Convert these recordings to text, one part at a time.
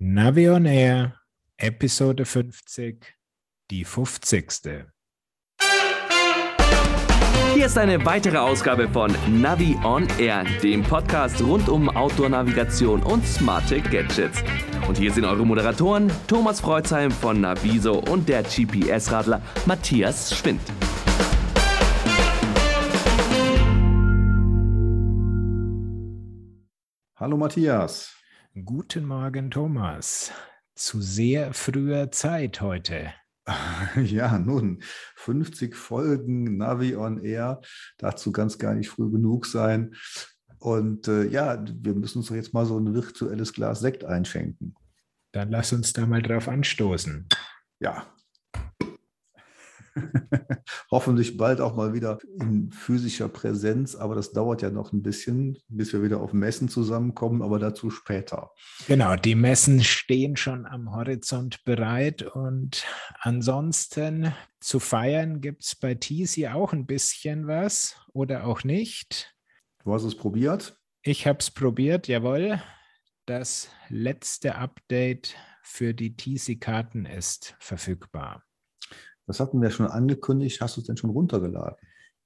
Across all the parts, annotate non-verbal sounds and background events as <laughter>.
Navi on Air, Episode 50, die 50. Hier ist eine weitere Ausgabe von Navi on Air, dem Podcast rund um Outdoor-Navigation und smarte Gadgets. Und hier sind eure Moderatoren Thomas Freuzheim von Naviso und der GPS-Radler Matthias Schwind. Hallo Matthias. Guten Morgen, Thomas. Zu sehr früher Zeit heute. <laughs> Ja, nun, 50 Folgen Navi on Air, dazu kann es gar nicht früh genug sein. Und äh, ja, wir müssen uns jetzt mal so ein virtuelles Glas Sekt einschenken. Dann lass uns da mal drauf anstoßen. Ja, <laughs> Hoffentlich bald auch mal wieder in physischer Präsenz, aber das dauert ja noch ein bisschen, bis wir wieder auf Messen zusammenkommen, aber dazu später. Genau, die Messen stehen schon am Horizont bereit und ansonsten zu feiern gibt es bei Teasy auch ein bisschen was oder auch nicht. Du hast es probiert? Ich habe es probiert, jawohl. Das letzte Update für die TC-Karten ist verfügbar. Das hatten wir schon angekündigt. Hast du es denn schon runtergeladen?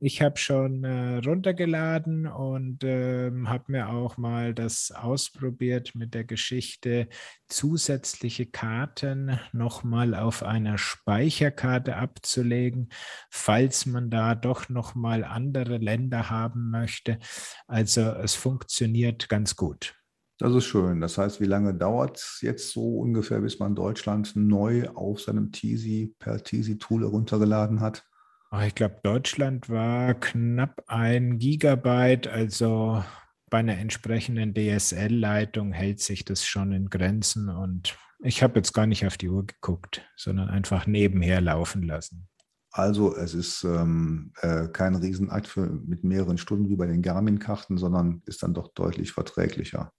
Ich habe schon äh, runtergeladen und äh, habe mir auch mal das ausprobiert mit der Geschichte, zusätzliche Karten nochmal auf einer Speicherkarte abzulegen, falls man da doch nochmal andere Länder haben möchte. Also es funktioniert ganz gut. Das ist schön. Das heißt, wie lange dauert es jetzt so ungefähr, bis man Deutschland neu auf seinem Teasy per Teasy-Tool heruntergeladen hat? Ah, ich glaube, Deutschland war knapp ein Gigabyte. Also bei einer entsprechenden DSL-Leitung hält sich das schon in Grenzen. Und ich habe jetzt gar nicht auf die Uhr geguckt, sondern einfach nebenher laufen lassen. Also es ist ähm, äh, kein Riesenakt für, mit mehreren Stunden wie bei den Garmin-Karten, sondern ist dann doch deutlich verträglicher.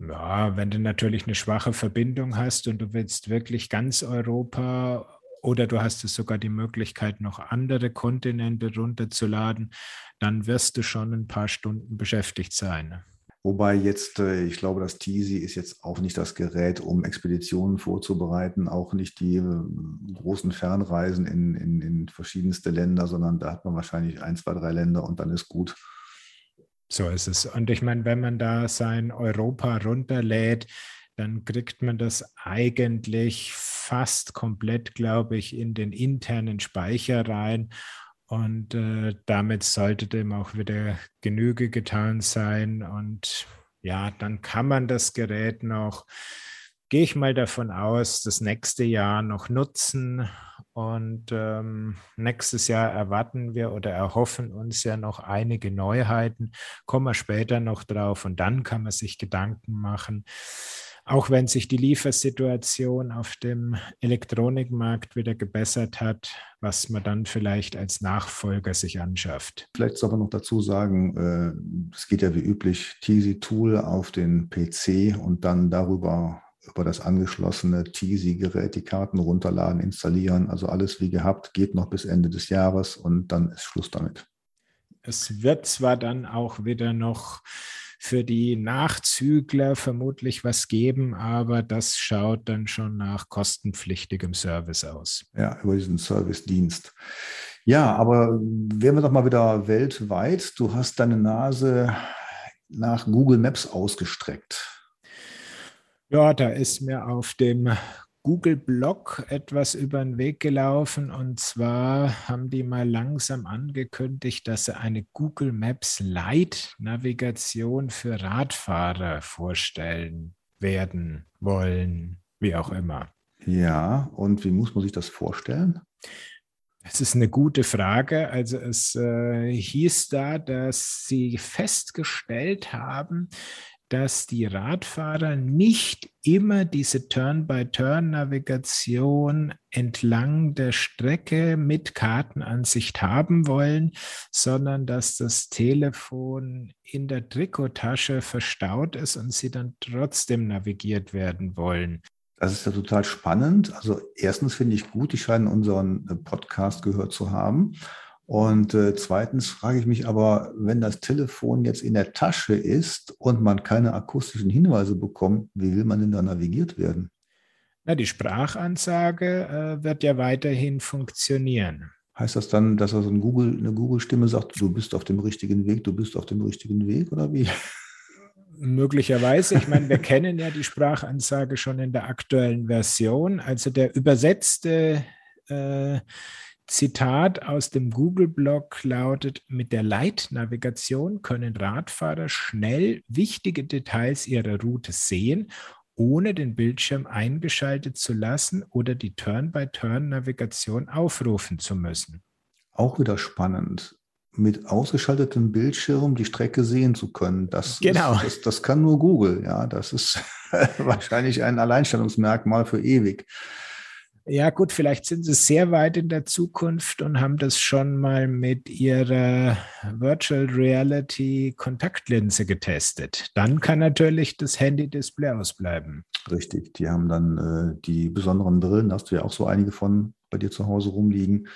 Ja, wenn du natürlich eine schwache Verbindung hast und du willst wirklich ganz Europa oder du hast es sogar die Möglichkeit, noch andere Kontinente runterzuladen, dann wirst du schon ein paar Stunden beschäftigt sein. Wobei jetzt, äh, ich glaube, das Teasy ist jetzt auch nicht das Gerät, um Expeditionen vorzubereiten, auch nicht die äh, großen Fernreisen in, in, in verschiedenste Länder, sondern da hat man wahrscheinlich ein, zwei, drei Länder und dann ist gut. So ist es. Und ich meine, wenn man da sein Europa runterlädt, dann kriegt man das eigentlich fast komplett, glaube ich, in den internen Speicher rein. Und äh, damit sollte dem auch wieder Genüge getan sein. Und ja, dann kann man das Gerät noch, gehe ich mal davon aus, das nächste Jahr noch nutzen und ähm, nächstes Jahr erwarten wir oder erhoffen uns ja noch einige Neuheiten. Kommen wir später noch drauf und dann kann man sich Gedanken machen. Auch wenn sich die Liefersituation auf dem Elektronikmarkt wieder gebessert hat, was man dann vielleicht als Nachfolger sich anschafft. Vielleicht soll man noch dazu sagen, äh, es geht ja wie üblich Teasy Tool auf den PC und dann darüber über das angeschlossene Teasy-Gerät die Karten runterladen, installieren. Also alles wie gehabt, geht noch bis Ende des Jahres und dann ist Schluss damit. Es wird zwar dann auch wieder noch für die Nachzügler vermutlich was geben, aber das schaut dann schon nach kostenpflichtigem Service aus. Ja, über diesen Service-Dienst. Ja, aber wären wir doch mal wieder weltweit. Du hast deine Nase nach Google Maps ausgestreckt. Ja, da ist mir auf dem Google-Blog etwas über den Weg gelaufen. Und zwar haben die mal langsam angekündigt, dass sie eine Google Maps Lite-Navigation für Radfahrer vorstellen werden, wollen, wie auch immer. Ja, und wie muss man sich das vorstellen? Das ist eine gute Frage. Also es äh, hieß da, dass sie festgestellt haben, dass die Radfahrer nicht immer diese Turn-by-Turn-Navigation entlang der Strecke mit Kartenansicht haben wollen, sondern dass das Telefon in der Trikottasche verstaut ist und sie dann trotzdem navigiert werden wollen. Das ist ja total spannend. Also erstens finde ich gut, die scheinen unseren Podcast gehört zu haben. Und äh, zweitens frage ich mich aber, wenn das Telefon jetzt in der Tasche ist und man keine akustischen Hinweise bekommt, wie will man denn da navigiert werden? Na, die Sprachansage äh, wird ja weiterhin funktionieren. Heißt das dann, dass also ein Google, eine Google-Stimme sagt, du bist auf dem richtigen Weg, du bist auf dem richtigen Weg oder wie? Möglicherweise. Ich meine, wir <laughs> kennen ja die Sprachansage schon in der aktuellen Version. Also der übersetzte äh, Zitat aus dem Google-Blog lautet, mit der Leitnavigation können Radfahrer schnell wichtige Details ihrer Route sehen, ohne den Bildschirm eingeschaltet zu lassen oder die Turn-by-Turn-Navigation aufrufen zu müssen. Auch wieder spannend mit ausgeschaltetem Bildschirm die Strecke sehen zu können. Das, genau. Ist, das, das kann nur Google. Ja, das ist <laughs> wahrscheinlich ein Alleinstellungsmerkmal für ewig. Ja, gut, vielleicht sind sie sehr weit in der Zukunft und haben das schon mal mit ihrer Virtual Reality Kontaktlinse getestet. Dann kann natürlich das Handy-Display ausbleiben. Richtig, die haben dann äh, die besonderen Brillen, hast du ja auch so einige von bei dir zu Hause rumliegen.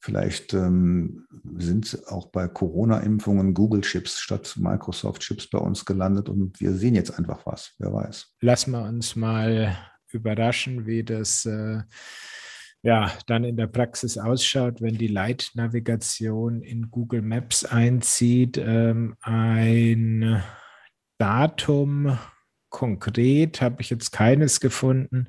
Vielleicht ähm, sind auch bei Corona-Impfungen Google-Chips statt Microsoft-Chips bei uns gelandet und wir sehen jetzt einfach was, wer weiß. Lassen wir uns mal überraschen, wie das äh, ja, dann in der Praxis ausschaut, wenn die Leitnavigation in Google Maps einzieht. Ähm, ein Datum konkret habe ich jetzt keines gefunden.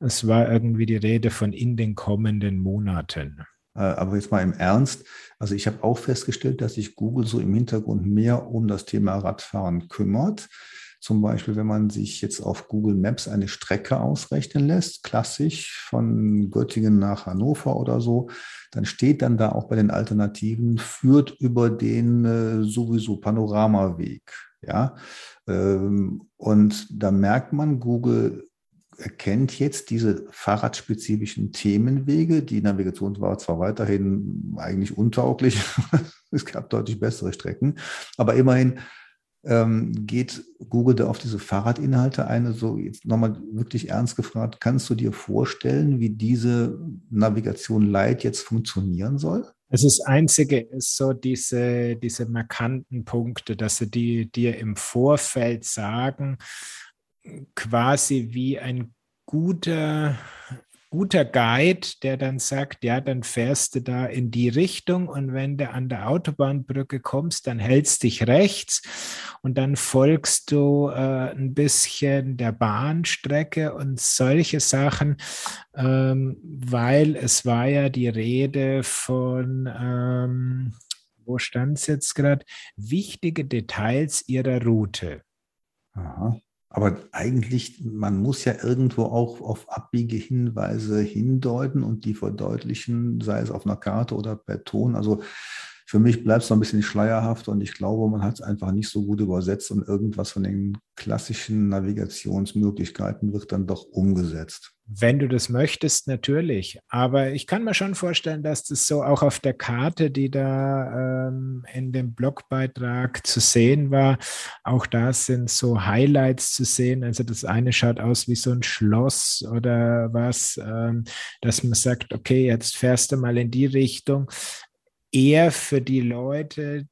Es war irgendwie die Rede von in den kommenden Monaten. Äh, aber jetzt mal im Ernst. Also ich habe auch festgestellt, dass sich Google so im Hintergrund mehr um das Thema Radfahren kümmert. Zum Beispiel, wenn man sich jetzt auf Google Maps eine Strecke ausrechnen lässt, klassisch von Göttingen nach Hannover oder so, dann steht dann da auch bei den Alternativen, führt über den äh, sowieso Panoramaweg. Ja, ähm, und da merkt man, Google erkennt jetzt diese fahrradspezifischen Themenwege. Die Navigation war zwar weiterhin eigentlich untauglich, <laughs> es gab deutlich bessere Strecken, aber immerhin ähm, geht Google da auf diese Fahrradinhalte ein. So jetzt nochmal wirklich ernst gefragt, kannst du dir vorstellen, wie diese Navigation Light jetzt funktionieren soll? Also das Einzige ist so diese, diese markanten Punkte, dass sie die dir im Vorfeld sagen, quasi wie ein guter, guter Guide, der dann sagt, ja, dann fährst du da in die Richtung und wenn du an der Autobahnbrücke kommst, dann hältst dich rechts und dann folgst du äh, ein bisschen der Bahnstrecke und solche Sachen, ähm, weil es war ja die Rede von, ähm, wo stand es jetzt gerade, wichtige Details ihrer Route. Aha. Aber eigentlich, man muss ja irgendwo auch auf Abbiegehinweise hindeuten und die verdeutlichen, sei es auf einer Karte oder per Ton. Also für mich bleibt es noch ein bisschen schleierhaft und ich glaube, man hat es einfach nicht so gut übersetzt und irgendwas von den klassischen Navigationsmöglichkeiten wird dann doch umgesetzt. Wenn du das möchtest, natürlich. Aber ich kann mir schon vorstellen, dass das so auch auf der Karte, die da ähm, in dem Blogbeitrag zu sehen war, auch da sind so Highlights zu sehen. Also das eine schaut aus wie so ein Schloss oder was, ähm, dass man sagt, okay, jetzt fährst du mal in die Richtung eher für die Leute,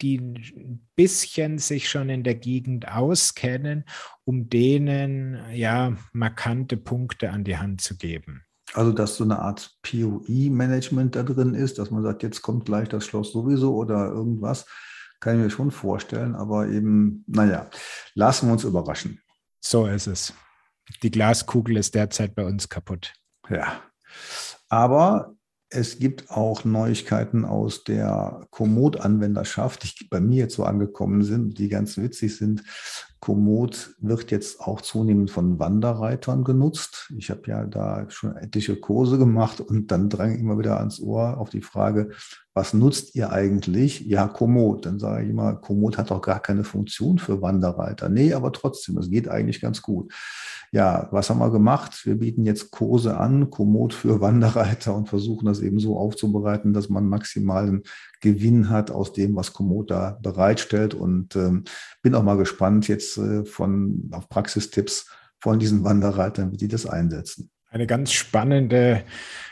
die ein bisschen sich schon in der Gegend auskennen, um denen ja markante Punkte an die Hand zu geben. Also, dass so eine Art POE-Management da drin ist, dass man sagt, jetzt kommt gleich das Schloss sowieso oder irgendwas, kann ich mir schon vorstellen. Aber eben, naja, lassen wir uns überraschen. So ist es. Die Glaskugel ist derzeit bei uns kaputt. Ja. Aber es gibt auch Neuigkeiten aus der Komoot-Anwenderschaft, die bei mir jetzt so angekommen sind, die ganz witzig sind. Komoot wird jetzt auch zunehmend von Wanderreitern genutzt. Ich habe ja da schon etliche Kurse gemacht und dann drang immer wieder ans Ohr auf die Frage, was nutzt ihr eigentlich? Ja, Komoot. Dann sage ich immer, Komoot hat doch gar keine Funktion für Wanderreiter. Nee, aber trotzdem, es geht eigentlich ganz gut ja, was haben wir gemacht? Wir bieten jetzt Kurse an, Komoot für Wanderreiter und versuchen das eben so aufzubereiten, dass man maximalen Gewinn hat aus dem, was Komoot da bereitstellt. Und ähm, bin auch mal gespannt jetzt äh, von auf Praxistipps von diesen Wanderreitern, wie die das einsetzen. Eine ganz spannende,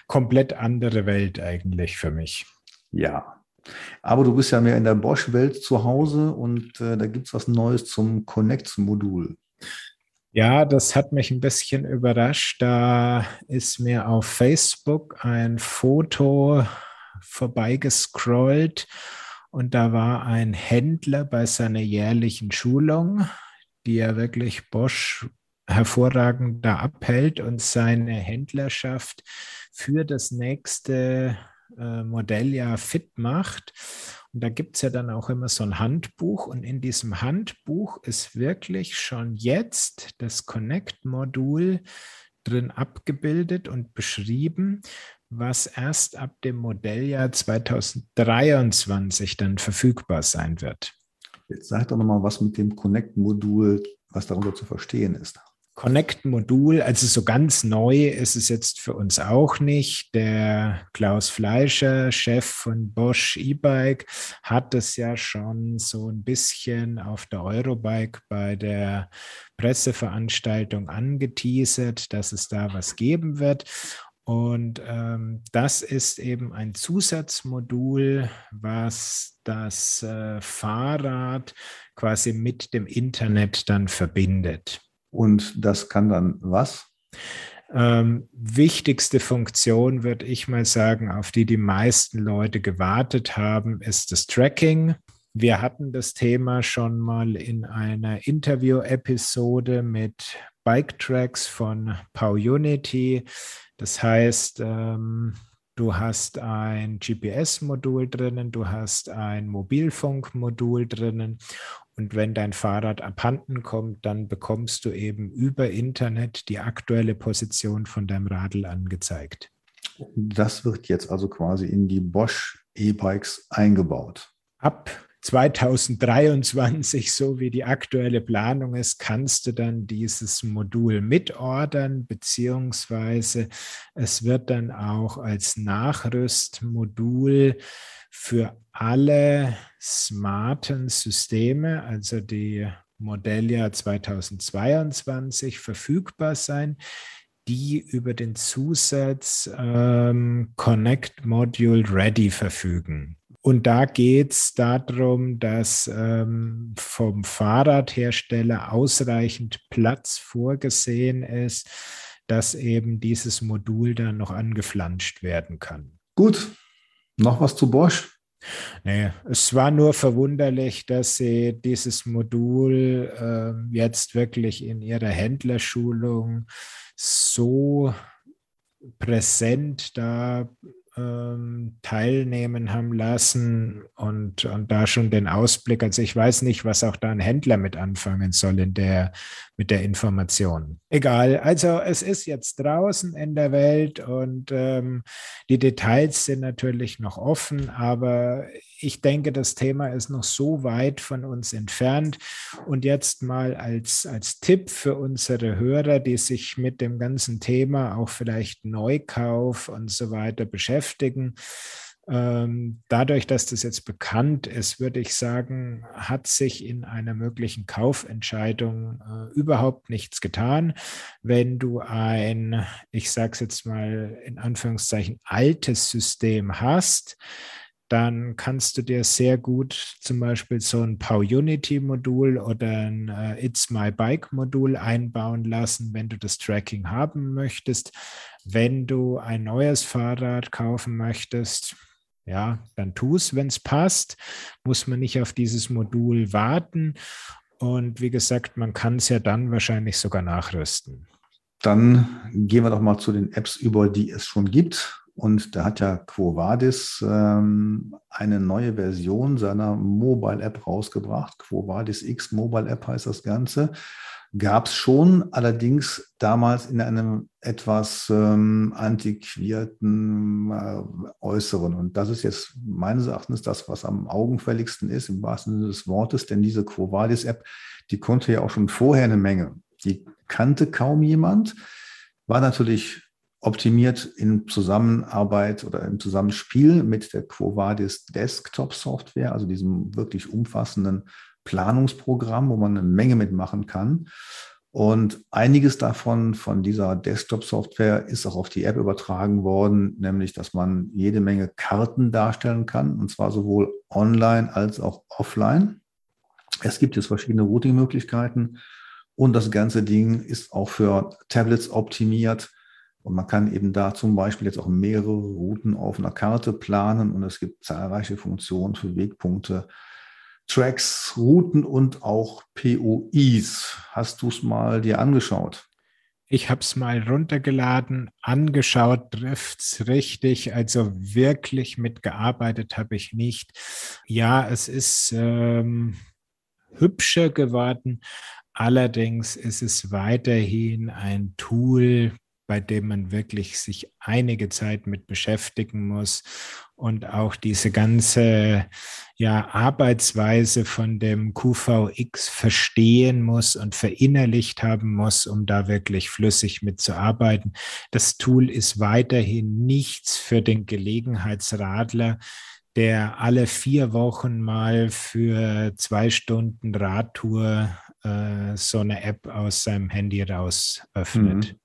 komplett andere Welt eigentlich für mich. Ja. Aber du bist ja mehr in der Bosch-Welt zu Hause und äh, da gibt es was Neues zum Connect-Modul. Ja, das hat mich ein bisschen überrascht. Da ist mir auf Facebook ein Foto vorbeigescrollt und da war ein Händler bei seiner jährlichen Schulung, die er wirklich Bosch hervorragend da abhält und seine Händlerschaft für das nächste äh, Modelljahr fit macht. Und da gibt es ja dann auch immer so ein Handbuch und in diesem Handbuch ist wirklich schon jetzt das Connect-Modul drin abgebildet und beschrieben, was erst ab dem Modelljahr 2023 dann verfügbar sein wird. Jetzt sag doch nochmal, was mit dem Connect-Modul, was darunter zu verstehen ist. Connect-Modul, also so ganz neu ist es jetzt für uns auch nicht. Der Klaus Fleischer, Chef von Bosch E-Bike, hat es ja schon so ein bisschen auf der Eurobike bei der Presseveranstaltung angeteasert, dass es da was geben wird. Und ähm, das ist eben ein Zusatzmodul, was das äh, Fahrrad quasi mit dem Internet dann verbindet. Und das kann dann was? Ähm, wichtigste Funktion, würde ich mal sagen, auf die die meisten Leute gewartet haben, ist das Tracking. Wir hatten das Thema schon mal in einer Interview-Episode mit Bike Tracks von PowUnity. Das heißt, ähm, du hast ein GPS-Modul drinnen, du hast ein Mobilfunkmodul drinnen und wenn dein Fahrrad abhanden kommt, dann bekommst du eben über Internet die aktuelle Position von deinem Radl angezeigt. Das wird jetzt also quasi in die Bosch E-Bikes eingebaut. Ab 2023, so wie die aktuelle Planung ist, kannst du dann dieses Modul mitordern, beziehungsweise es wird dann auch als Nachrüstmodul für alle smarten Systeme, also die Modelljahr 2022 verfügbar sein, die über den Zusatz ähm, Connect Module Ready verfügen. Und da geht es darum, dass ähm, vom Fahrradhersteller ausreichend Platz vorgesehen ist, dass eben dieses Modul dann noch angeflanscht werden kann. Gut, noch was zu Bosch? Nee, es war nur verwunderlich, dass sie dieses Modul äh, jetzt wirklich in ihrer Händlerschulung so präsent da ähm, teilnehmen haben lassen und, und da schon den Ausblick. Also ich weiß nicht, was auch da ein Händler mit anfangen soll in der, mit der Information. Egal, also es ist jetzt draußen in der Welt und ähm, die Details sind natürlich noch offen, aber ich denke, das Thema ist noch so weit von uns entfernt. Und jetzt mal als, als Tipp für unsere Hörer, die sich mit dem ganzen Thema auch vielleicht Neukauf und so weiter beschäftigen. Ähm, dadurch, dass das jetzt bekannt ist, würde ich sagen, hat sich in einer möglichen Kaufentscheidung äh, überhaupt nichts getan. Wenn du ein, ich sage es jetzt mal in Anführungszeichen, altes System hast, dann kannst du dir sehr gut zum Beispiel so ein PowUnity-Modul oder ein äh, It's My Bike-Modul einbauen lassen, wenn du das Tracking haben möchtest. Wenn du ein neues Fahrrad kaufen möchtest, ja, dann tu es, wenn es passt. Muss man nicht auf dieses Modul warten. Und wie gesagt, man kann es ja dann wahrscheinlich sogar nachrüsten. Dann gehen wir doch mal zu den Apps über, die es schon gibt. Und da hat ja Quo Vadis ähm, eine neue Version seiner Mobile App rausgebracht. Quo Vadis X Mobile App heißt das Ganze. Gab es schon, allerdings damals in einem etwas ähm, antiquierten äh, Äußeren. Und das ist jetzt meines Erachtens das, was am augenfälligsten ist, im wahrsten Sinne des Wortes, denn diese Quo Vadis App, die konnte ja auch schon vorher eine Menge. Die kannte kaum jemand, war natürlich optimiert in Zusammenarbeit oder im Zusammenspiel mit der Quo Vadis Desktop Software, also diesem wirklich umfassenden Planungsprogramm, wo man eine Menge mitmachen kann. Und einiges davon, von dieser Desktop-Software, ist auch auf die App übertragen worden, nämlich, dass man jede Menge Karten darstellen kann, und zwar sowohl online als auch offline. Es gibt jetzt verschiedene Routing-Möglichkeiten und das ganze Ding ist auch für Tablets optimiert. Und man kann eben da zum Beispiel jetzt auch mehrere Routen auf einer Karte planen und es gibt zahlreiche Funktionen für Wegpunkte Tracks, Routen und auch POIs. Hast du es mal dir angeschaut? Ich habe es mal runtergeladen, angeschaut, trifft es richtig. Also wirklich mitgearbeitet habe ich nicht. Ja, es ist ähm, hübscher geworden. Allerdings ist es weiterhin ein Tool, bei dem man wirklich sich einige Zeit mit beschäftigen muss und auch diese ganze ja, Arbeitsweise von dem QVX verstehen muss und verinnerlicht haben muss, um da wirklich flüssig mitzuarbeiten. Das Tool ist weiterhin nichts für den Gelegenheitsradler, der alle vier Wochen mal für zwei Stunden Radtour äh, so eine App aus seinem Handy raus öffnet. Mhm.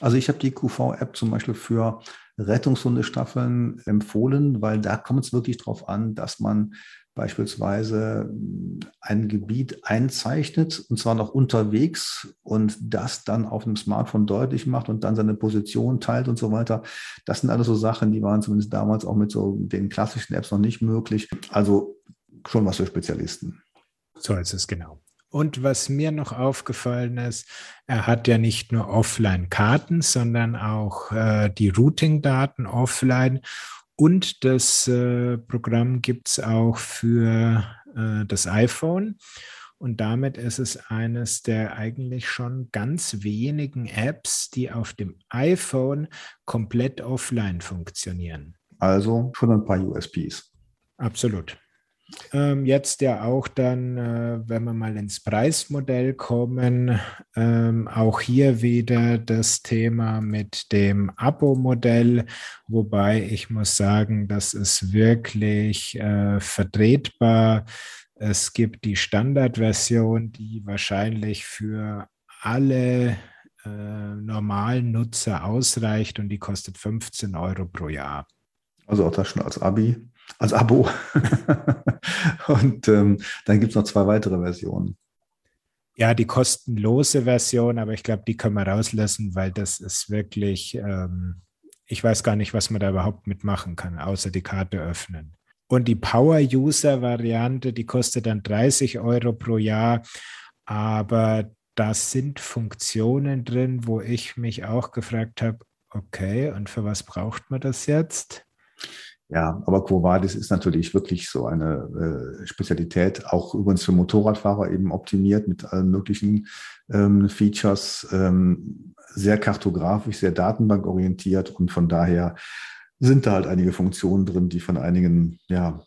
Also ich habe die QV-App zum Beispiel für Rettungshundestaffeln empfohlen, weil da kommt es wirklich darauf an, dass man beispielsweise ein Gebiet einzeichnet und zwar noch unterwegs und das dann auf einem Smartphone deutlich macht und dann seine Position teilt und so weiter. Das sind alles so Sachen, die waren zumindest damals auch mit so den klassischen Apps noch nicht möglich. Also schon was für Spezialisten. So ist es genau. Und was mir noch aufgefallen ist, er hat ja nicht nur Offline-Karten, sondern auch äh, die Routing-Daten offline. Und das äh, Programm gibt es auch für äh, das iPhone. Und damit ist es eines der eigentlich schon ganz wenigen Apps, die auf dem iPhone komplett offline funktionieren. Also schon ein paar USPs. Absolut. Ähm, jetzt ja auch dann, äh, wenn wir mal ins Preismodell kommen, ähm, auch hier wieder das Thema mit dem Abo-Modell, wobei ich muss sagen, das ist wirklich äh, vertretbar. Es gibt die Standardversion, die wahrscheinlich für alle äh, normalen Nutzer ausreicht und die kostet 15 Euro pro Jahr. Also auch das schon als Abi als Abo. <laughs> und ähm, dann gibt es noch zwei weitere Versionen. Ja, die kostenlose Version, aber ich glaube, die können wir rauslassen, weil das ist wirklich, ähm, ich weiß gar nicht, was man da überhaupt mitmachen kann, außer die Karte öffnen. Und die Power-User-Variante, die kostet dann 30 Euro pro Jahr, aber da sind Funktionen drin, wo ich mich auch gefragt habe, okay, und für was braucht man das jetzt? Ja, aber Quo Vadis ist natürlich wirklich so eine äh, Spezialität, auch übrigens für Motorradfahrer eben optimiert mit allen möglichen ähm, Features, ähm, sehr kartografisch, sehr datenbankorientiert und von daher sind da halt einige Funktionen drin, die von einigen ja,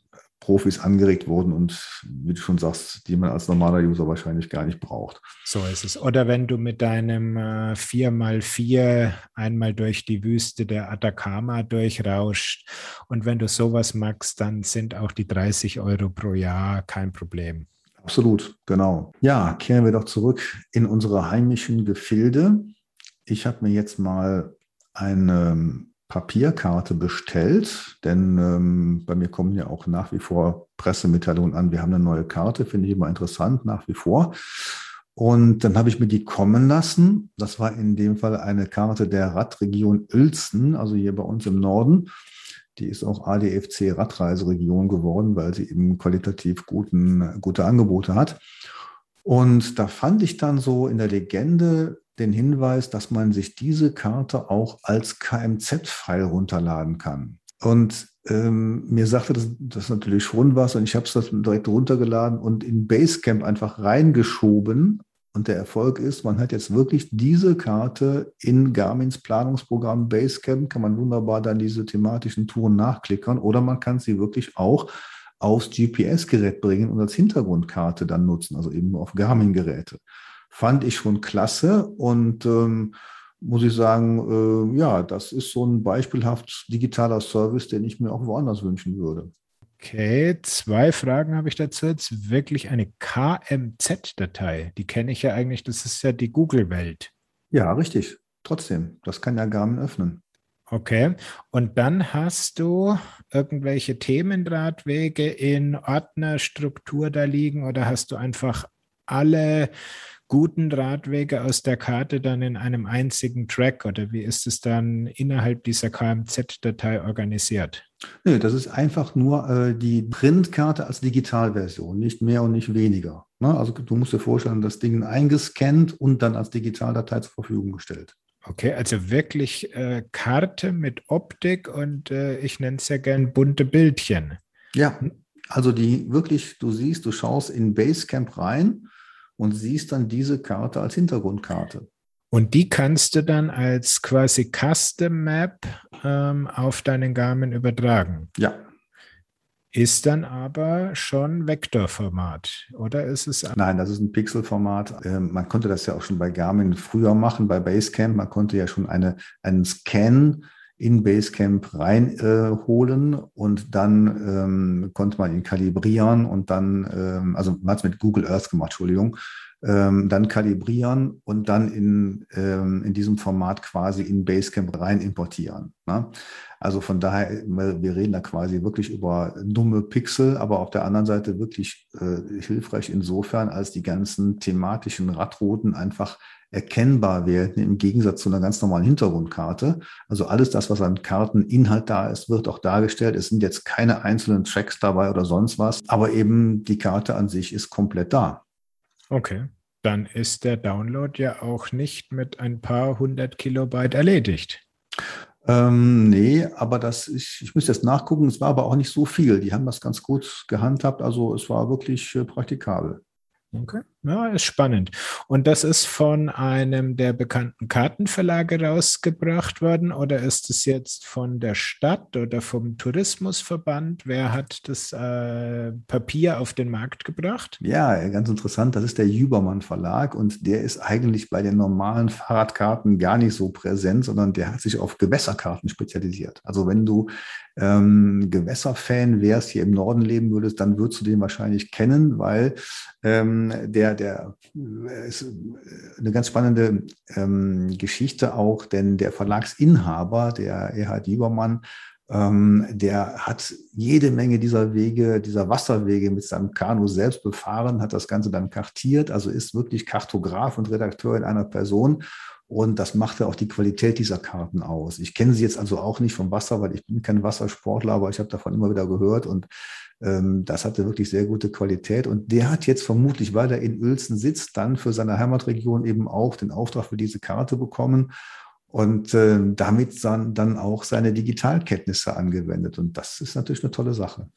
Profis angeregt wurden und wie du schon sagst, die man als normaler User wahrscheinlich gar nicht braucht. So ist es. Oder wenn du mit deinem äh, 4x4 einmal durch die Wüste der Atacama durchrauscht und wenn du sowas magst, dann sind auch die 30 Euro pro Jahr kein Problem. Absolut, genau. Ja, kehren wir doch zurück in unsere heimischen Gefilde. Ich habe mir jetzt mal eine Papierkarte bestellt, denn ähm, bei mir kommen ja auch nach wie vor Pressemitteilungen an. Wir haben eine neue Karte, finde ich immer interessant, nach wie vor. Und dann habe ich mir die kommen lassen. Das war in dem Fall eine Karte der Radregion Uelzen, also hier bei uns im Norden. Die ist auch ADFC Radreiseregion geworden, weil sie eben qualitativ guten, gute Angebote hat. Und da fand ich dann so in der Legende den Hinweis, dass man sich diese Karte auch als KMZ-File runterladen kann. Und ähm, mir sagte das, das natürlich schon was und ich habe es direkt runtergeladen und in Basecamp einfach reingeschoben. Und der Erfolg ist, man hat jetzt wirklich diese Karte in Garmins Planungsprogramm Basecamp, kann man wunderbar dann diese thematischen Touren nachklickern oder man kann sie wirklich auch aufs GPS-Gerät bringen und als Hintergrundkarte dann nutzen, also eben auf Garmin-Geräte fand ich schon klasse und ähm, muss ich sagen, äh, ja, das ist so ein beispielhaft digitaler Service, den ich mir auch woanders wünschen würde. Okay, zwei Fragen habe ich dazu jetzt. Wirklich eine KMZ-Datei, die kenne ich ja eigentlich, das ist ja die Google-Welt. Ja, richtig. Trotzdem, das kann ja Garmin öffnen. Okay, und dann hast du irgendwelche Themenradwege in Ordnerstruktur da liegen oder hast du einfach alle guten Radwege aus der Karte dann in einem einzigen Track oder wie ist es dann innerhalb dieser KMZ-Datei organisiert? Nee, das ist einfach nur äh, die Printkarte als Digitalversion, nicht mehr und nicht weniger. Ne? Also du musst dir vorstellen, das Ding eingescannt und dann als Digitaldatei zur Verfügung gestellt. Okay, also wirklich äh, Karte mit Optik und äh, ich nenne es ja gern bunte Bildchen. Ja, also die wirklich, du siehst, du schaust in Basecamp rein und siehst dann diese Karte als Hintergrundkarte. Und die kannst du dann als quasi Custom Map ähm, auf deinen Garmin übertragen. Ja. Ist dann aber schon Vektorformat, oder ist es? Nein, das ist ein Pixelformat. Ähm, man konnte das ja auch schon bei Garmin früher machen, bei Basecamp. Man konnte ja schon eine, einen Scan in Basecamp reinholen äh, und dann ähm, konnte man ihn kalibrieren und dann, ähm, also man hat es mit Google Earth gemacht, Entschuldigung, ähm, dann kalibrieren und dann in, ähm, in diesem Format quasi in Basecamp rein importieren. Ne? Also von daher, wir reden da quasi wirklich über dumme Pixel, aber auf der anderen Seite wirklich äh, hilfreich insofern, als die ganzen thematischen Radrouten einfach erkennbar werden im Gegensatz zu einer ganz normalen Hintergrundkarte. Also alles das, was an Karteninhalt da ist, wird auch dargestellt. Es sind jetzt keine einzelnen Tracks dabei oder sonst was, aber eben die Karte an sich ist komplett da. Okay, dann ist der Download ja auch nicht mit ein paar hundert Kilobyte erledigt. Ähm, nee, aber das, ich, ich müsste jetzt nachgucken, es war aber auch nicht so viel. Die haben das ganz gut gehandhabt, also es war wirklich äh, praktikabel. Okay, ja, ist spannend. Und das ist von einem der bekannten Kartenverlage rausgebracht worden oder ist es jetzt von der Stadt oder vom Tourismusverband? Wer hat das äh, Papier auf den Markt gebracht? Ja, ganz interessant. Das ist der Jübermann Verlag und der ist eigentlich bei den normalen Fahrradkarten gar nicht so präsent, sondern der hat sich auf Gewässerkarten spezialisiert. Also wenn du ähm, Gewässerfan wärst, hier im Norden leben würdest, dann würdest du den wahrscheinlich kennen, weil ähm, der, der äh, ist äh, eine ganz spannende ähm, Geschichte auch, denn der Verlagsinhaber, der Erhard Liebermann, ähm, der hat jede Menge dieser Wege, dieser Wasserwege mit seinem Kanu selbst befahren, hat das Ganze dann kartiert, also ist wirklich Kartograf und Redakteur in einer Person und das machte auch die Qualität dieser Karten aus. Ich kenne sie jetzt also auch nicht vom Wasser, weil ich bin kein Wassersportler, aber ich habe davon immer wieder gehört und ähm, das hatte wirklich sehr gute Qualität. Und der hat jetzt vermutlich, weil er in Uelzen sitzt, dann für seine Heimatregion eben auch den Auftrag für diese Karte bekommen und äh, damit dann, dann auch seine Digitalkenntnisse angewendet. Und das ist natürlich eine tolle Sache.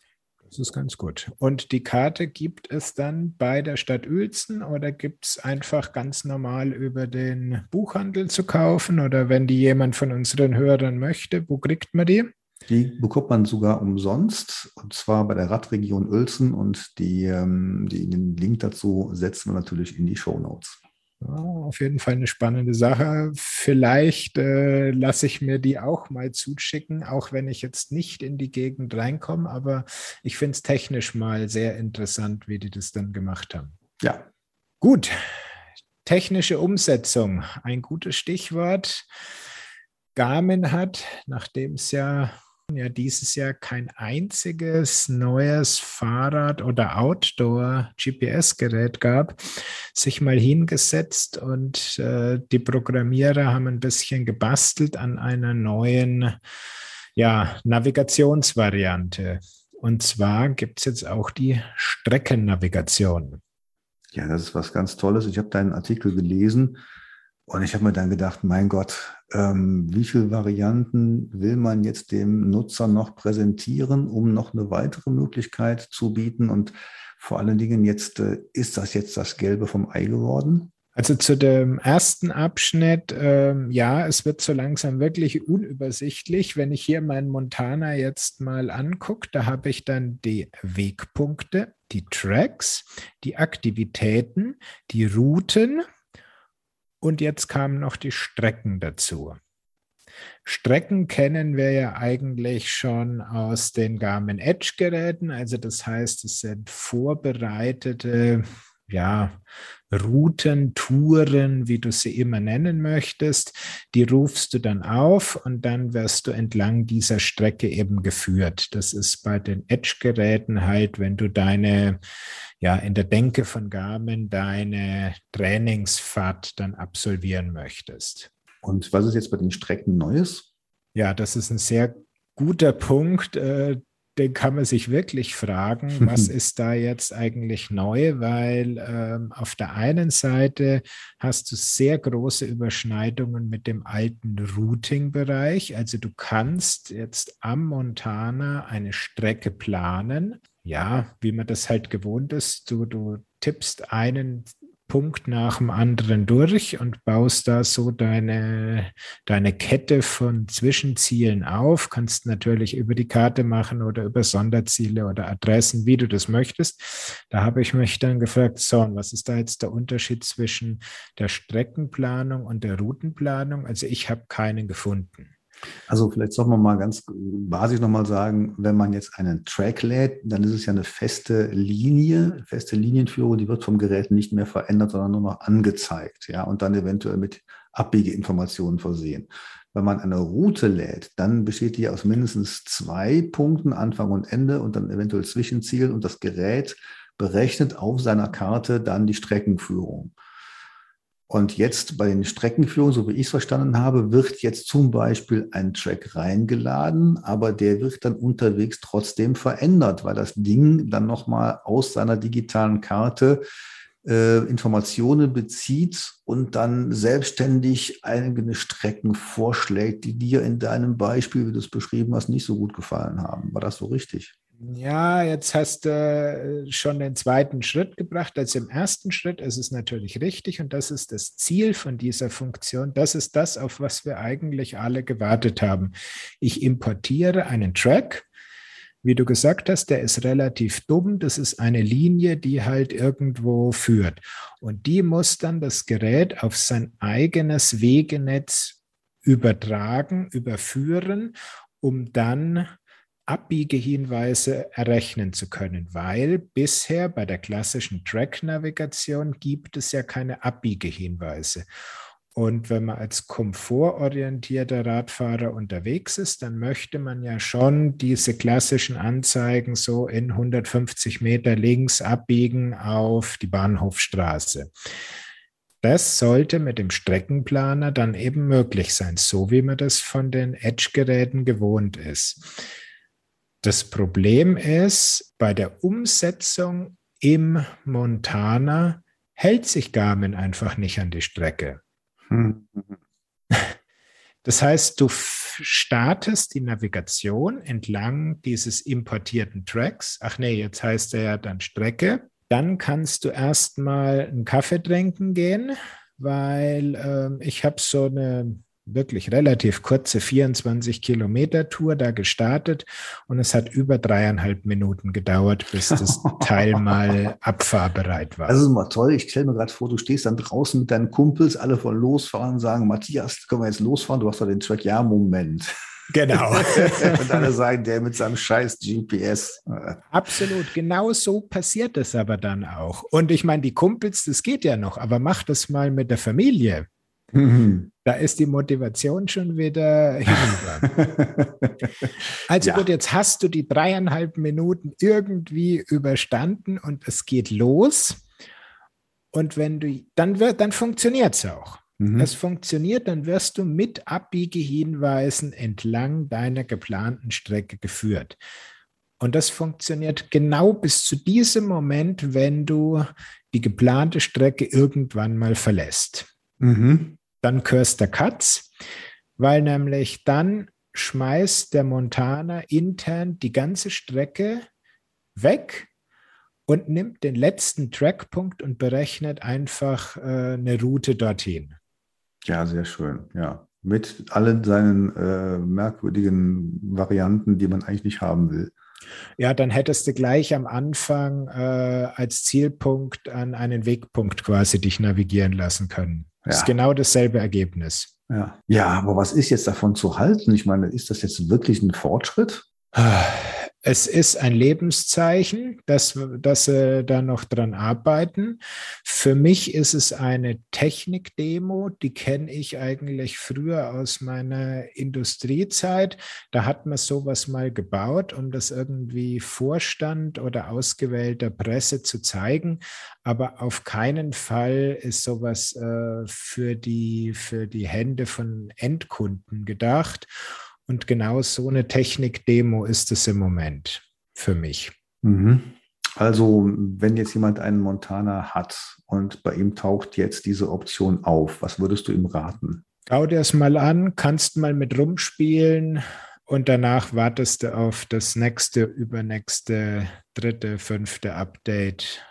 Das ist ganz gut. Und die Karte gibt es dann bei der Stadt Uelzen oder gibt es einfach ganz normal über den Buchhandel zu kaufen? Oder wenn die jemand von unseren Hörern möchte, wo kriegt man die? Die bekommt man sogar umsonst, und zwar bei der Radregion Uelzen. Und die, ähm, die, den Link dazu setzen wir natürlich in die Show Notes. Ja, auf jeden Fall eine spannende Sache. Vielleicht äh, lasse ich mir die auch mal zuschicken, auch wenn ich jetzt nicht in die Gegend reinkomme. Aber ich finde es technisch mal sehr interessant, wie die das dann gemacht haben. Ja. Gut. Technische Umsetzung, ein gutes Stichwort. Garmin hat, nachdem es ja ja dieses Jahr kein einziges neues Fahrrad oder Outdoor-GPS-Gerät gab, sich mal hingesetzt und äh, die Programmierer haben ein bisschen gebastelt an einer neuen ja, Navigationsvariante. Und zwar gibt es jetzt auch die Streckennavigation. Ja, das ist was ganz Tolles. Ich habe deinen Artikel gelesen und ich habe mir dann gedacht, mein Gott, ähm, wie viele Varianten will man jetzt dem Nutzer noch präsentieren, um noch eine weitere Möglichkeit zu bieten? Und vor allen Dingen jetzt, äh, ist das jetzt das Gelbe vom Ei geworden? Also zu dem ersten Abschnitt, ähm, ja, es wird so langsam wirklich unübersichtlich. Wenn ich hier meinen Montana jetzt mal angucke, da habe ich dann die Wegpunkte, die Tracks, die Aktivitäten, die Routen, und jetzt kamen noch die Strecken dazu. Strecken kennen wir ja eigentlich schon aus den Garmin Edge Geräten. Also das heißt, es sind vorbereitete ja, Routen, Touren, wie du sie immer nennen möchtest, die rufst du dann auf und dann wirst du entlang dieser Strecke eben geführt. Das ist bei den Edge-Geräten halt, wenn du deine, ja, in der Denke von Garmin deine Trainingsfahrt dann absolvieren möchtest. Und was ist jetzt bei den Strecken Neues? Ja, das ist ein sehr guter Punkt. Den kann man sich wirklich fragen, was <laughs> ist da jetzt eigentlich neu, weil ähm, auf der einen Seite hast du sehr große Überschneidungen mit dem alten Routing-Bereich. Also du kannst jetzt am Montana eine Strecke planen. Ja, wie man das halt gewohnt ist. Du, du tippst einen Punkt nach dem anderen durch und baust da so deine, deine Kette von Zwischenzielen auf. Kannst natürlich über die Karte machen oder über Sonderziele oder Adressen, wie du das möchtest. Da habe ich mich dann gefragt, so, und was ist da jetzt der Unterschied zwischen der Streckenplanung und der Routenplanung? Also ich habe keinen gefunden. Also vielleicht soll man mal ganz basisch nochmal sagen, wenn man jetzt einen Track lädt, dann ist es ja eine feste Linie, feste Linienführung, die wird vom Gerät nicht mehr verändert, sondern nur noch angezeigt, ja, und dann eventuell mit Abbiegeinformationen versehen. Wenn man eine Route lädt, dann besteht die aus mindestens zwei Punkten, Anfang und Ende und dann eventuell Zwischenzielen und das Gerät berechnet auf seiner Karte dann die Streckenführung. Und jetzt bei den Streckenführungen, so wie ich es verstanden habe, wird jetzt zum Beispiel ein Track reingeladen, aber der wird dann unterwegs trotzdem verändert, weil das Ding dann nochmal aus seiner digitalen Karte äh, Informationen bezieht und dann selbstständig eigene Strecken vorschlägt, die dir in deinem Beispiel, wie du es beschrieben hast, nicht so gut gefallen haben. War das so richtig? Ja, jetzt hast du äh, schon den zweiten Schritt gebracht. Also im ersten Schritt ist es natürlich richtig und das ist das Ziel von dieser Funktion. Das ist das, auf was wir eigentlich alle gewartet haben. Ich importiere einen Track. Wie du gesagt hast, der ist relativ dumm. Das ist eine Linie, die halt irgendwo führt. Und die muss dann das Gerät auf sein eigenes Wegenetz übertragen, überführen, um dann Abbiegehinweise errechnen zu können, weil bisher bei der klassischen Track-Navigation gibt es ja keine Abbiegehinweise. Und wenn man als komfortorientierter Radfahrer unterwegs ist, dann möchte man ja schon diese klassischen Anzeigen so in 150 Meter links abbiegen auf die Bahnhofstraße. Das sollte mit dem Streckenplaner dann eben möglich sein, so wie man das von den Edge-Geräten gewohnt ist. Das Problem ist, bei der Umsetzung im Montana hält sich Garmin einfach nicht an die Strecke. Hm. Das heißt, du startest die Navigation entlang dieses importierten Tracks. Ach nee, jetzt heißt er ja dann Strecke. Dann kannst du erstmal einen Kaffee trinken gehen, weil äh, ich habe so eine wirklich relativ kurze 24 Kilometer Tour da gestartet und es hat über dreieinhalb Minuten gedauert, bis das <laughs> Teil mal abfahrbereit war. Das ist mal toll. Ich stelle mir gerade vor, du stehst dann draußen mit deinen Kumpels, alle von losfahren sagen, Matthias, können wir jetzt losfahren? Du hast doch den Track. Ja, Moment. Genau. <laughs> und alle sagen, der mit seinem scheiß GPS. Absolut, genau so passiert es aber dann auch. Und ich meine, die Kumpels, das geht ja noch, aber mach das mal mit der Familie. Mhm. Da ist die Motivation schon wieder <laughs> hinüber. also ja. gut, jetzt hast du die dreieinhalb Minuten irgendwie überstanden und es geht los. Und wenn du, dann wird, dann funktioniert es auch. Mhm. Es funktioniert, dann wirst du mit Abbiegehinweisen entlang deiner geplanten Strecke geführt. Und das funktioniert genau bis zu diesem Moment, wenn du die geplante Strecke irgendwann mal verlässt. Mhm dann Kirster Katz, weil nämlich dann schmeißt der Montana intern die ganze Strecke weg und nimmt den letzten Trackpunkt und berechnet einfach äh, eine Route dorthin. Ja, sehr schön, ja. Mit allen seinen äh, merkwürdigen Varianten, die man eigentlich nicht haben will. Ja, dann hättest du gleich am Anfang äh, als Zielpunkt an einen Wegpunkt quasi dich navigieren lassen können. Das ist genau dasselbe Ergebnis. Ja. ja, aber was ist jetzt davon zu halten? Ich meine, ist das jetzt wirklich ein Fortschritt? <sighs> Es ist ein Lebenszeichen, dass, dass sie da noch dran arbeiten. Für mich ist es eine Technikdemo, die kenne ich eigentlich früher aus meiner Industriezeit. Da hat man sowas mal gebaut, um das irgendwie Vorstand oder ausgewählter Presse zu zeigen. Aber auf keinen Fall ist sowas äh, für, die, für die Hände von Endkunden gedacht. Und genau so eine Technik-Demo ist es im Moment für mich. Mhm. Also, wenn jetzt jemand einen Montana hat und bei ihm taucht jetzt diese Option auf, was würdest du ihm raten? Schau dir es mal an, kannst mal mit rumspielen und danach wartest du auf das nächste, übernächste, dritte, fünfte Update,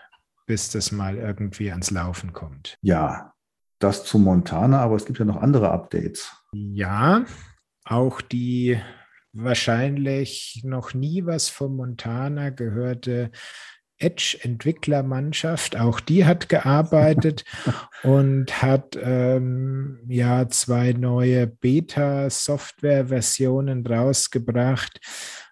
bis das mal irgendwie ans Laufen kommt. Ja, das zu Montana, aber es gibt ja noch andere Updates. Ja, auch die wahrscheinlich noch nie was von Montana gehörte Edge-Entwicklermannschaft, auch die hat gearbeitet <laughs> und hat ähm, ja zwei neue Beta-Software-Versionen rausgebracht.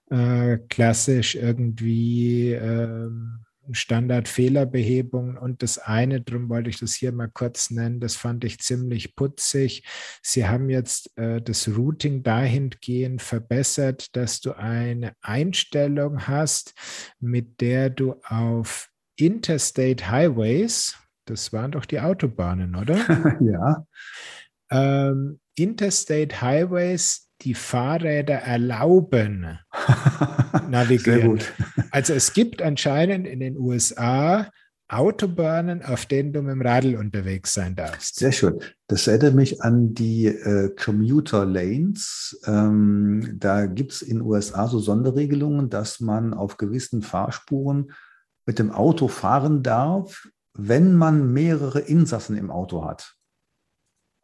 Äh, klassisch irgendwie ähm, Standardfehlerbehebung und das eine, darum wollte ich das hier mal kurz nennen, das fand ich ziemlich putzig. Sie haben jetzt äh, das Routing dahingehend verbessert, dass du eine Einstellung hast, mit der du auf Interstate Highways, das waren doch die Autobahnen, oder? <laughs> ja. Ähm, Interstate Highways die Fahrräder erlauben, <laughs> navigieren. Also es gibt anscheinend in den USA Autobahnen, auf denen du mit dem Radl unterwegs sein darfst. Sehr schön. Das erinnert mich an die äh, Commuter Lanes. Ähm, da gibt es in den USA so Sonderregelungen, dass man auf gewissen Fahrspuren mit dem Auto fahren darf, wenn man mehrere Insassen im Auto hat.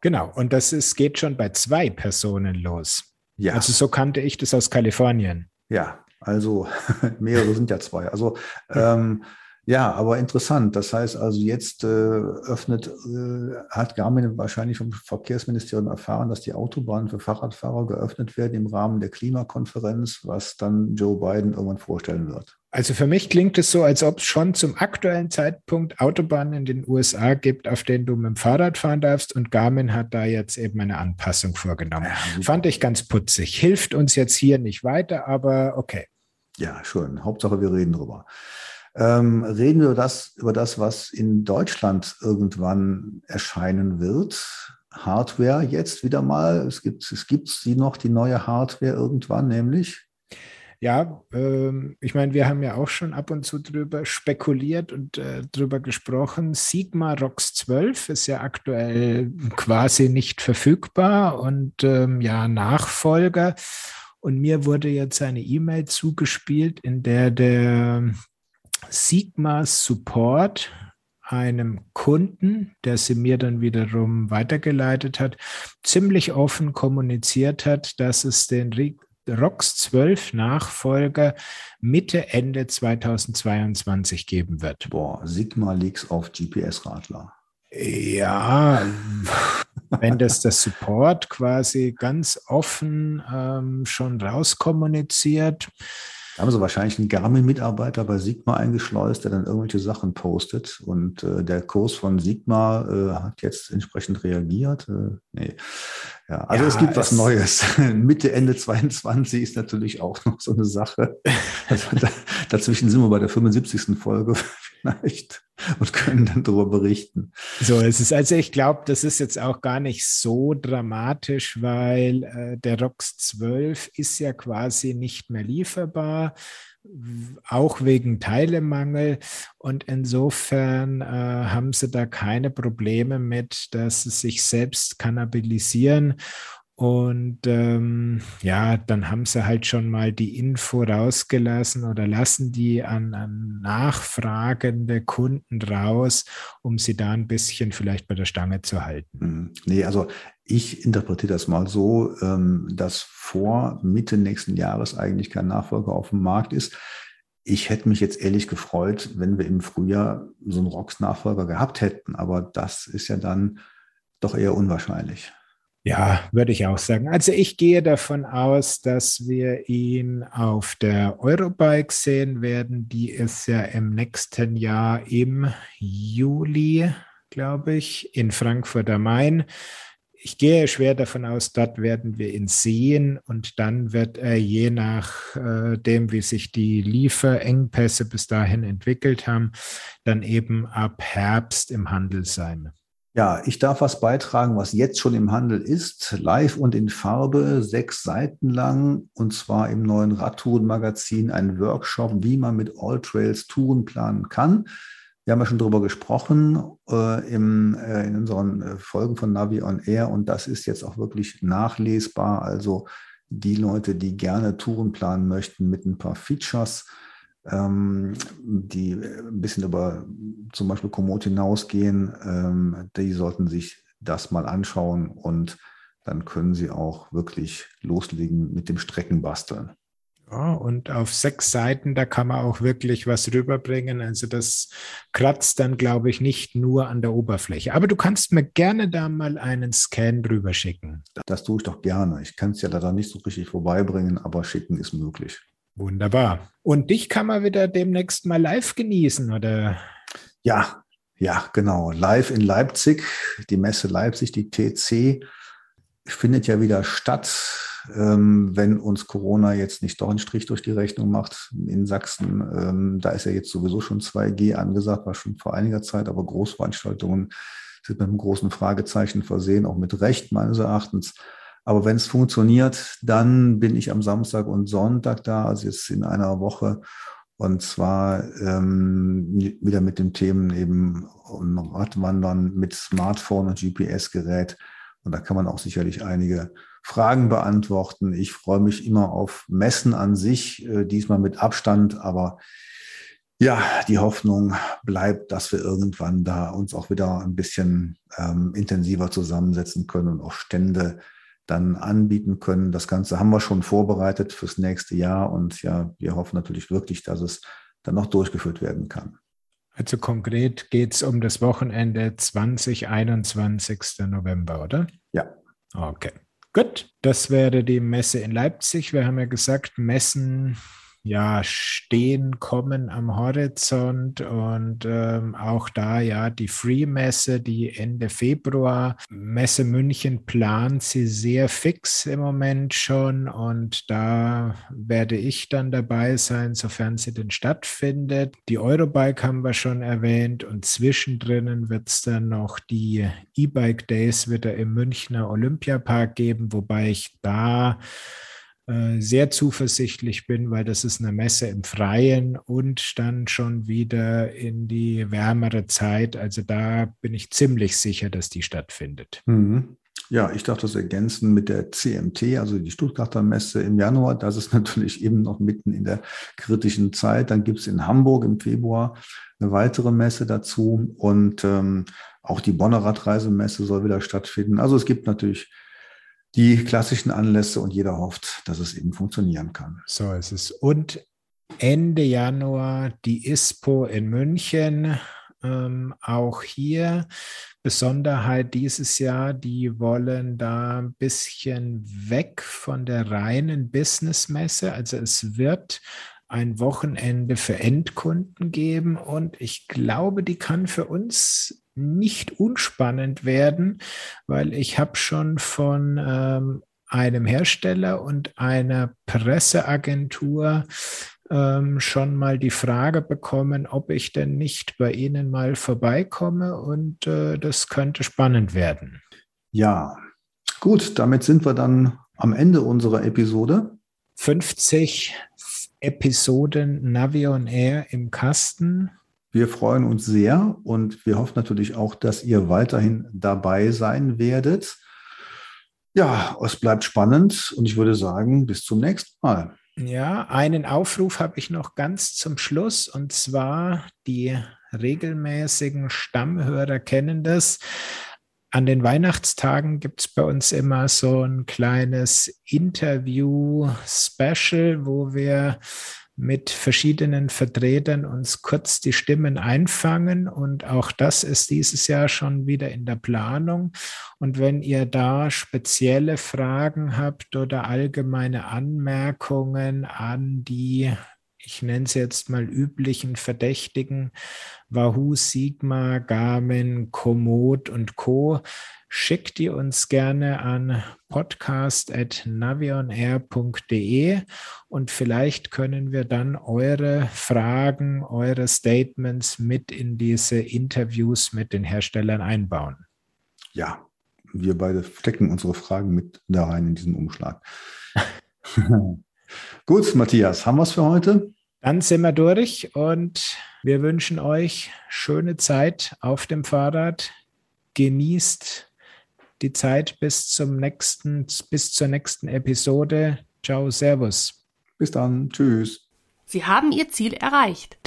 Genau, und das ist, geht schon bei zwei Personen los. Ja. Also so kannte ich das aus Kalifornien. Ja, also <laughs> mehrere sind ja zwei. Also ähm, ja, aber interessant. Das heißt also, jetzt äh, öffnet, äh, hat Garmin wahrscheinlich vom Verkehrsministerium erfahren, dass die Autobahnen für Fahrradfahrer geöffnet werden im Rahmen der Klimakonferenz, was dann Joe Biden irgendwann vorstellen wird. Also für mich klingt es so, als ob es schon zum aktuellen Zeitpunkt Autobahnen in den USA gibt, auf denen du mit dem Fahrrad fahren darfst. Und Garmin hat da jetzt eben eine Anpassung vorgenommen. Ja, Fand ich ganz putzig. Hilft uns jetzt hier nicht weiter, aber okay. Ja, schön. Hauptsache, wir reden drüber. Ähm, reden wir über das, über das, was in Deutschland irgendwann erscheinen wird. Hardware jetzt wieder mal. Es gibt, es gibt sie noch, die neue Hardware irgendwann, nämlich ja, ähm, ich meine, wir haben ja auch schon ab und zu drüber spekuliert und äh, drüber gesprochen. Sigma ROX 12 ist ja aktuell quasi nicht verfügbar und ähm, ja, Nachfolger. Und mir wurde jetzt eine E-Mail zugespielt, in der der Sigma Support einem Kunden, der sie mir dann wiederum weitergeleitet hat, ziemlich offen kommuniziert hat, dass es den ROX 12 Nachfolger Mitte, Ende 2022 geben wird. Boah, Sigma Leaks auf GPS-Radler. Ja, wenn das der Support quasi ganz offen ähm, schon rauskommuniziert, da haben sie wahrscheinlich einen Garmin-Mitarbeiter bei Sigma eingeschleust, der dann irgendwelche Sachen postet. Und äh, der Kurs von Sigma äh, hat jetzt entsprechend reagiert. Äh, nee. Ja, also ja, es gibt was Neues. <laughs> Mitte, Ende 22 ist natürlich auch noch so eine Sache. Also da, dazwischen sind wir bei der 75. Folge vielleicht <laughs> und können dann darüber berichten. So es ist Also ich glaube, das ist jetzt auch gar nicht so dramatisch, weil äh, der ROX 12 ist ja quasi nicht mehr lieferbar auch wegen Teilemangel. Und insofern äh, haben sie da keine Probleme mit, dass sie sich selbst kannabilisieren. Und ähm, ja, dann haben sie halt schon mal die Info rausgelassen oder lassen die an, an, nachfragende Kunden raus, um sie da ein bisschen vielleicht bei der Stange zu halten. Hm. Nee, also ich interpretiere das mal so, ähm, dass vor Mitte nächsten Jahres eigentlich kein Nachfolger auf dem Markt ist. Ich hätte mich jetzt ehrlich gefreut, wenn wir im Frühjahr so einen ROX-Nachfolger gehabt hätten, aber das ist ja dann doch eher unwahrscheinlich. Ja, würde ich auch sagen. Also ich gehe davon aus, dass wir ihn auf der Eurobike sehen werden. Die ist ja im nächsten Jahr im Juli, glaube ich, in Frankfurt am Main. Ich gehe schwer davon aus, dort werden wir ihn sehen und dann wird er je nachdem, äh, wie sich die Lieferengpässe bis dahin entwickelt haben, dann eben ab Herbst im Handel sein. Ja, ich darf was beitragen, was jetzt schon im Handel ist, live und in Farbe, sechs Seiten lang, und zwar im neuen Radtourenmagazin, ein Workshop, wie man mit All Trails Touren planen kann. Wir haben ja schon darüber gesprochen äh, im, äh, in unseren äh, Folgen von Navi on Air und das ist jetzt auch wirklich nachlesbar. Also die Leute, die gerne Touren planen möchten mit ein paar Features, ähm, die ein bisschen über zum Beispiel Komoot hinausgehen, ähm, die sollten sich das mal anschauen und dann können sie auch wirklich loslegen mit dem Streckenbasteln. Ja, und auf sechs Seiten, da kann man auch wirklich was rüberbringen. Also das kratzt dann, glaube ich, nicht nur an der Oberfläche. Aber du kannst mir gerne da mal einen Scan drüber schicken. Das tue ich doch gerne. Ich kann es ja leider nicht so richtig vorbeibringen, aber schicken ist möglich. Wunderbar. Und dich kann man wieder demnächst mal live genießen, oder? Ja, ja, genau. Live in Leipzig, die Messe Leipzig, die TC, findet ja wieder statt. Ähm, wenn uns Corona jetzt nicht doch einen Strich durch die Rechnung macht in Sachsen, ähm, da ist ja jetzt sowieso schon 2G angesagt, war schon vor einiger Zeit, aber Großveranstaltungen sind mit einem großen Fragezeichen versehen, auch mit Recht meines Erachtens. Aber wenn es funktioniert, dann bin ich am Samstag und Sonntag da, also jetzt in einer Woche. Und zwar ähm, wieder mit den Themen eben Radwandern mit Smartphone und GPS-Gerät. Und da kann man auch sicherlich einige Fragen beantworten. Ich freue mich immer auf Messen an sich, äh, diesmal mit Abstand, aber ja, die Hoffnung bleibt, dass wir irgendwann da uns auch wieder ein bisschen ähm, intensiver zusammensetzen können und auch Stände dann anbieten können. Das Ganze haben wir schon vorbereitet fürs nächste Jahr und ja, wir hoffen natürlich wirklich, dass es dann noch durchgeführt werden kann. Also konkret geht es um das Wochenende 20, 21. November, oder? Ja. Okay. Gut, das wäre die Messe in Leipzig. Wir haben ja gesagt, Messen ja, stehen, kommen am Horizont und ähm, auch da ja die Free-Messe, die Ende Februar. Messe München plant sie sehr fix im Moment schon und da werde ich dann dabei sein, sofern sie denn stattfindet. Die Eurobike haben wir schon erwähnt und zwischendrin wird es dann noch die E-Bike Days wieder im Münchner Olympiapark geben, wobei ich da sehr zuversichtlich bin, weil das ist eine Messe im Freien und dann schon wieder in die wärmere Zeit. Also da bin ich ziemlich sicher, dass die stattfindet. Mhm. Ja, ich darf das ergänzen mit der CMT, also die Stuttgarter Messe im Januar. Das ist <laughs> natürlich eben noch mitten in der kritischen Zeit. Dann gibt es in Hamburg im Februar eine weitere Messe dazu und ähm, auch die Bonner Radreisemesse soll wieder stattfinden. Also es gibt natürlich die klassischen Anlässe und jeder hofft, dass es eben funktionieren kann. So ist es. Und Ende Januar die ISPO in München. Ähm, auch hier Besonderheit dieses Jahr, die wollen da ein bisschen weg von der reinen Businessmesse. Also es wird ein Wochenende für Endkunden geben und ich glaube, die kann für uns nicht unspannend werden, weil ich habe schon von ähm, einem Hersteller und einer Presseagentur ähm, schon mal die Frage bekommen, ob ich denn nicht bei Ihnen mal vorbeikomme und äh, das könnte spannend werden. Ja, gut, damit sind wir dann am Ende unserer Episode. 50 Episoden Navion Air im Kasten. Wir freuen uns sehr und wir hoffen natürlich auch, dass ihr weiterhin dabei sein werdet. Ja, es bleibt spannend und ich würde sagen, bis zum nächsten Mal. Ja, einen Aufruf habe ich noch ganz zum Schluss und zwar die regelmäßigen Stammhörer kennen das. An den Weihnachtstagen gibt es bei uns immer so ein kleines Interview-Special, wo wir mit verschiedenen Vertretern uns kurz die Stimmen einfangen. Und auch das ist dieses Jahr schon wieder in der Planung. Und wenn ihr da spezielle Fragen habt oder allgemeine Anmerkungen an die ich nenne es jetzt mal üblichen Verdächtigen, Wahoo, Sigma, Garmin, Komoot und Co., schickt die uns gerne an podcast.navionair.de und vielleicht können wir dann eure Fragen, eure Statements mit in diese Interviews mit den Herstellern einbauen. Ja, wir beide stecken unsere Fragen mit da rein in diesen Umschlag. <laughs> Gut, Matthias, haben wir es für heute? Dann sind wir durch und wir wünschen euch schöne Zeit auf dem Fahrrad. Genießt die Zeit bis zum nächsten, bis zur nächsten Episode. Ciao, Servus. Bis dann. Tschüss. Sie haben Ihr Ziel erreicht.